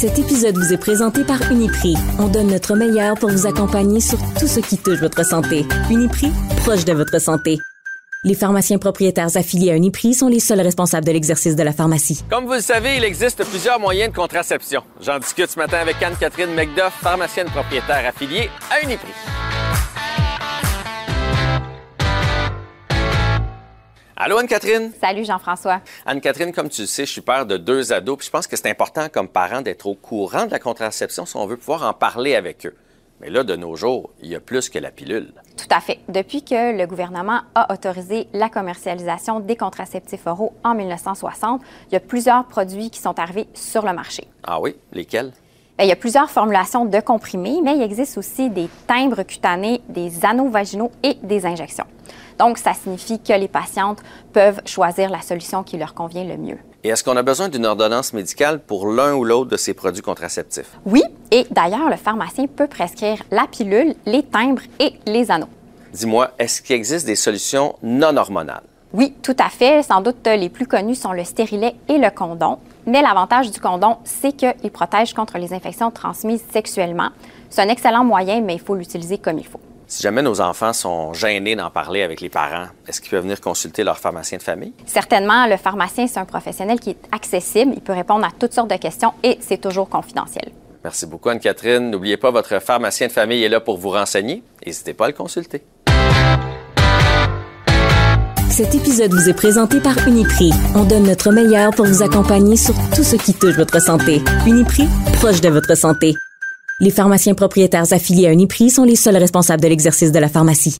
Cet épisode vous est présenté par Uniprix. On donne notre meilleur pour vous accompagner sur tout ce qui touche votre santé. Uniprix, proche de votre santé. Les pharmaciens propriétaires affiliés à Uniprix sont les seuls responsables de l'exercice de la pharmacie. Comme vous le savez, il existe plusieurs moyens de contraception. J'en discute ce matin avec Anne-Catherine McDuff, pharmacienne propriétaire affiliée à Uniprix. Allô Anne-Catherine? Salut Jean-François. Anne-Catherine, comme tu le sais, je suis père de deux ados, puis je pense que c'est important comme parent d'être au courant de la contraception si on veut pouvoir en parler avec eux. Mais là, de nos jours, il y a plus que la pilule. Tout à fait. Depuis que le gouvernement a autorisé la commercialisation des contraceptifs oraux en 1960, il y a plusieurs produits qui sont arrivés sur le marché. Ah oui? Lesquels? Bien, il y a plusieurs formulations de comprimés, mais il existe aussi des timbres cutanés, des anneaux vaginaux et des injections. Donc, ça signifie que les patientes peuvent choisir la solution qui leur convient le mieux. Et est-ce qu'on a besoin d'une ordonnance médicale pour l'un ou l'autre de ces produits contraceptifs? Oui, et d'ailleurs, le pharmacien peut prescrire la pilule, les timbres et les anneaux. Dis-moi, est-ce qu'il existe des solutions non hormonales? Oui, tout à fait. Sans doute, les plus connus sont le stérilet et le condom. Mais l'avantage du condom, c'est qu'il protège contre les infections transmises sexuellement. C'est un excellent moyen, mais il faut l'utiliser comme il faut. Si jamais nos enfants sont gênés d'en parler avec les parents, est-ce qu'ils peuvent venir consulter leur pharmacien de famille? Certainement, le pharmacien, c'est un professionnel qui est accessible. Il peut répondre à toutes sortes de questions et c'est toujours confidentiel. Merci beaucoup, Anne-Catherine. N'oubliez pas, votre pharmacien de famille est là pour vous renseigner. N'hésitez pas à le consulter. Cet épisode vous est présenté par Uniprix. On donne notre meilleur pour vous accompagner sur tout ce qui touche votre santé. Uniprix, proche de votre santé. Les pharmaciens propriétaires affiliés à Uniprix sont les seuls responsables de l'exercice de la pharmacie.